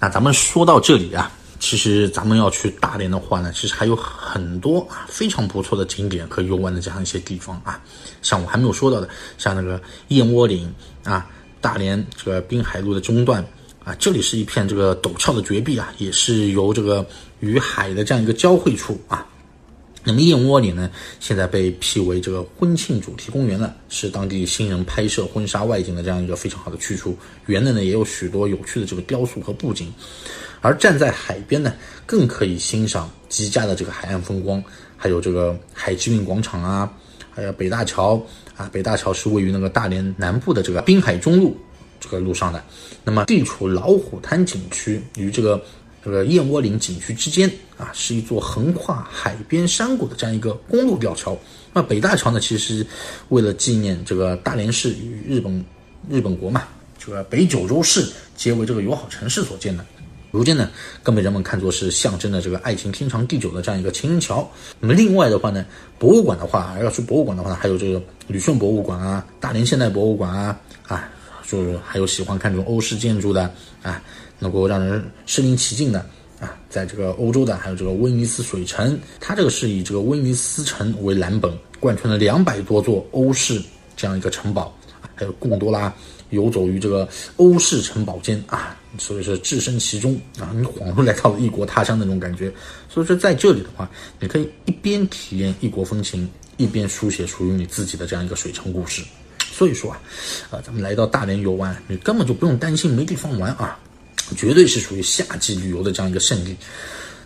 那咱们说到这里啊，其实咱们要去大连的话呢，其实还有很多啊非常不错的景点和游玩的这样一些地方啊，像我还没有说到的，像那个燕窝岭啊，大连这个滨海路的中段啊，这里是一片这个陡峭的绝壁啊，也是由这个与海的这样一个交汇处啊。那么燕窝岭呢，现在被辟为这个婚庆主题公园了，是当地新人拍摄婚纱外景的这样一个非常好的去处。园内呢也有许多有趣的这个雕塑和布景，而站在海边呢，更可以欣赏极佳的这个海岸风光，还有这个海之韵广场啊，还有北大桥啊。北大桥是位于那个大连南部的这个滨海中路这个路上的，那么地处老虎滩景区与这个。这个燕窝岭景区之间啊，是一座横跨海边山谷的这样一个公路吊桥。那北大桥呢，其实为了纪念这个大连市与日本日本国嘛，这个北九州市结为这个友好城市所建的。如今呢，更被人们看作是象征着这个爱情天长地久的这样一个情人桥。那么另外的话呢，博物馆的话，要去博物馆的话，还有这个旅顺博物馆啊、大连现代博物馆啊啊，就是还有喜欢看这种欧式建筑的啊。能够让人身临其境的啊，在这个欧洲的还有这个威尼斯水城，它这个是以这个威尼斯城为蓝本，贯穿了两百多座欧式这样一个城堡，还有贡多拉游走于这个欧式城堡间啊，所以说置身其中啊，你恍如来到了异国他乡那种感觉。所以说在这里的话，你可以一边体验异国风情，一边书写属于你自己的这样一个水城故事。所以说啊，啊，咱们来到大连游玩，你根本就不用担心没地方玩啊。绝对是属于夏季旅游的这样一个胜地。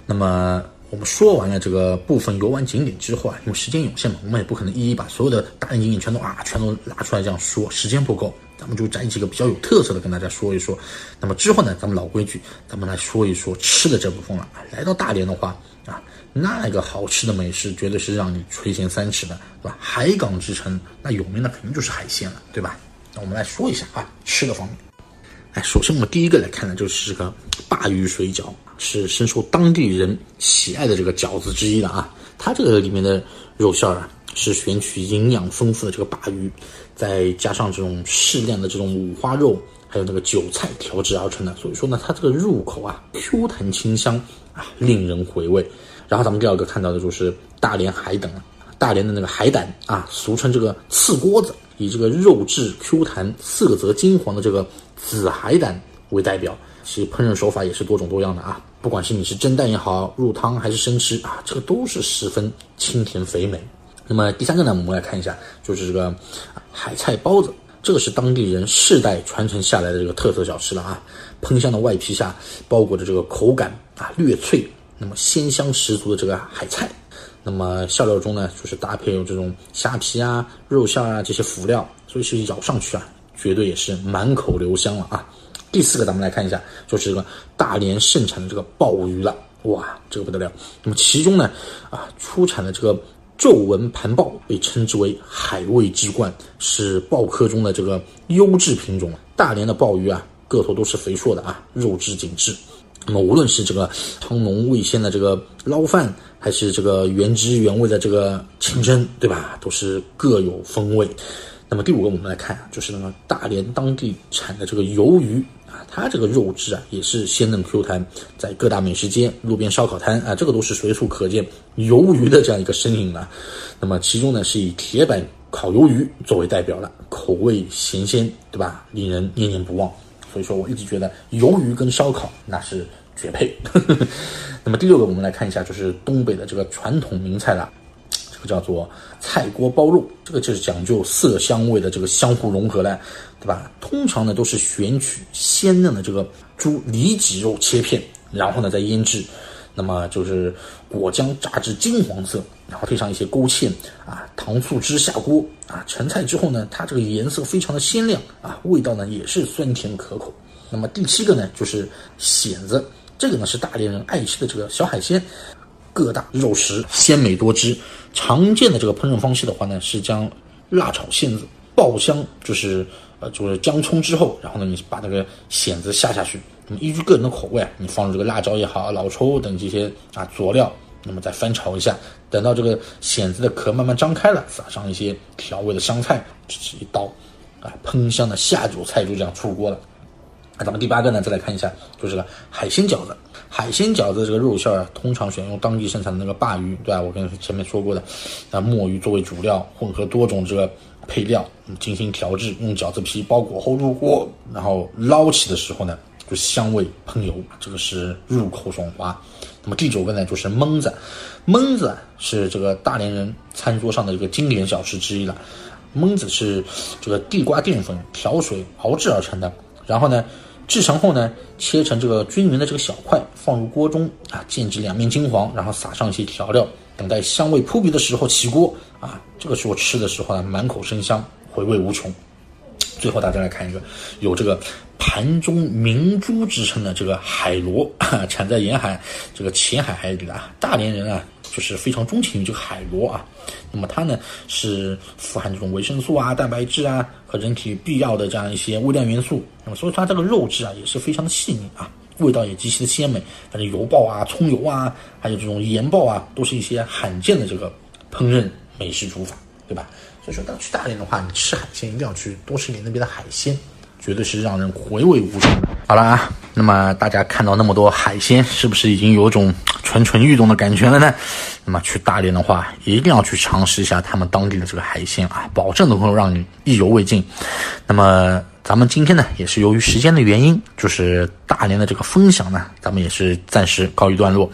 那么我们说完了这个部分游玩景点之后啊，因为时间有限嘛，我们也不可能一一把所有的大连景点全都啊全都拿出来这样说，时间不够，咱们就摘几个比较有特色的跟大家说一说。那么之后呢，咱们老规矩，咱们来说一说吃的这部分了。来到大连的话啊，那个好吃的美食绝对是让你垂涎三尺的，对吧？海港之城，那有名的肯定就是海鲜了，对吧？那我们来说一下啊，吃的方面。哎，首先我们第一个来看的就是这个鲅鱼水饺，是深受当地人喜爱的这个饺子之一了啊。它这个里面的肉馅儿啊，是选取营养丰富的这个鲅鱼，再加上这种适量的这种五花肉，还有那个韭菜调制而成的。所以说呢，它这个入口啊，Q 弹清香啊，令人回味。然后咱们第二个看到的就是大连海胆，大连的那个海胆啊，俗称这个刺锅子，以这个肉质 Q 弹、色泽金黄的这个。紫海胆为代表，其烹饪手法也是多种多样的啊。不管是你是蒸蛋也好，入汤还是生吃啊，这个都是十分清甜肥美。那么第三个呢，我们来看一下，就是这个海菜包子，这个是当地人世代传承下来的这个特色小吃了啊。喷香的外皮下包裹着这个口感啊略脆，那么鲜香十足的这个海菜，那么馅料中呢，就是搭配有这种虾皮啊、肉馅啊这些辅料，所以是咬上去啊。绝对也是满口留香了啊！第四个，咱们来看一下，就是这个大连盛产的这个鲍鱼了，哇，这个不得了。那么其中呢，啊，出产的这个皱纹盘鲍被称之为海味之冠，是鲍科中的这个优质品种。大连的鲍鱼啊，个头都是肥硕的啊，肉质紧致。那么无论是这个汤浓味鲜的这个捞饭，还是这个原汁原味的这个清蒸，对吧？都是各有风味。那么第五个，我们来看啊，就是那个大连当地产的这个鱿鱼啊，它这个肉质啊也是鲜嫩 Q 弹，在各大美食街、路边烧烤摊啊，这个都是随处可见鱿鱼的这样一个身影了。那么其中呢，是以铁板烤鱿鱼作为代表了，口味咸鲜，对吧？令人念念不忘。所以说我一直觉得鱿鱼跟烧烤那是绝配。那么第六个，我们来看一下，就是东北的这个传统名菜了。这个叫做菜锅包肉，这个就是讲究色香味的这个相互融合了，对吧？通常呢都是选取鲜嫩的这个猪里脊肉切片，然后呢再腌制，那么就是果浆炸至金黄色，然后配上一些勾芡啊，糖醋汁下锅啊，成菜之后呢，它这个颜色非常的鲜亮啊，味道呢也是酸甜可口。那么第七个呢就是蚬子，这个呢是大连人爱吃的这个小海鲜。个大肉实，鲜美多汁。常见的这个烹饪方式的话呢，是将辣炒蚬子爆香，就是呃就是姜葱之后，然后呢你把那个蚬子下下去。那么依据个人的口味，你放入这个辣椒也好，老抽等这些啊佐料，那么再翻炒一下。等到这个蚬子的壳慢慢张开了，撒上一些调味的香菜，这是一刀啊喷香的下酒菜就这样出锅了。那咱们第八个呢，再来看一下，就是了海鲜饺子。海鲜饺子这个肉馅儿通常选用当地生产的那个鲅鱼，对吧？我跟前面说过的，那墨鱼作为主料，混合多种这个配料进行调制，用饺子皮包裹后入锅，然后捞起的时候呢，就香味喷油，这个是入口爽滑。那么第九个呢，就是焖子，焖子是这个大连人餐桌上的一个经典小吃之一了。焖子是这个地瓜淀粉调水熬制而成的，然后呢。制成后呢，切成这个均匀的这个小块，放入锅中啊，煎至两面金黄，然后撒上一些调料，等待香味扑鼻的时候起锅啊。这个时候吃的时候呢，满口生香，回味无穷。最后大家来看一个，有这个盘中明珠之称的这个海螺，产在沿海这个浅海海底的啊，大连人啊。就是非常钟情于这个海螺啊，那么它呢是富含这种维生素啊、蛋白质啊和人体必要的这样一些微量元素，那么所以它这个肉质啊也是非常的细腻啊，味道也极其的鲜美。反正油爆啊、葱油啊，还有这种盐爆啊，都是一些罕见的这个烹饪美食煮法，对吧？所以说，当去大连的话，你吃海鲜一定要去多吃点那边的海鲜。绝对是让人回味无穷。好了啊，那么大家看到那么多海鲜，是不是已经有种蠢蠢欲动的感觉了呢？那么去大连的话，一定要去尝试一下他们当地的这个海鲜啊，保证能够让你意犹未尽。那么咱们今天呢，也是由于时间的原因，就是大连的这个分享呢，咱们也是暂时告一段落。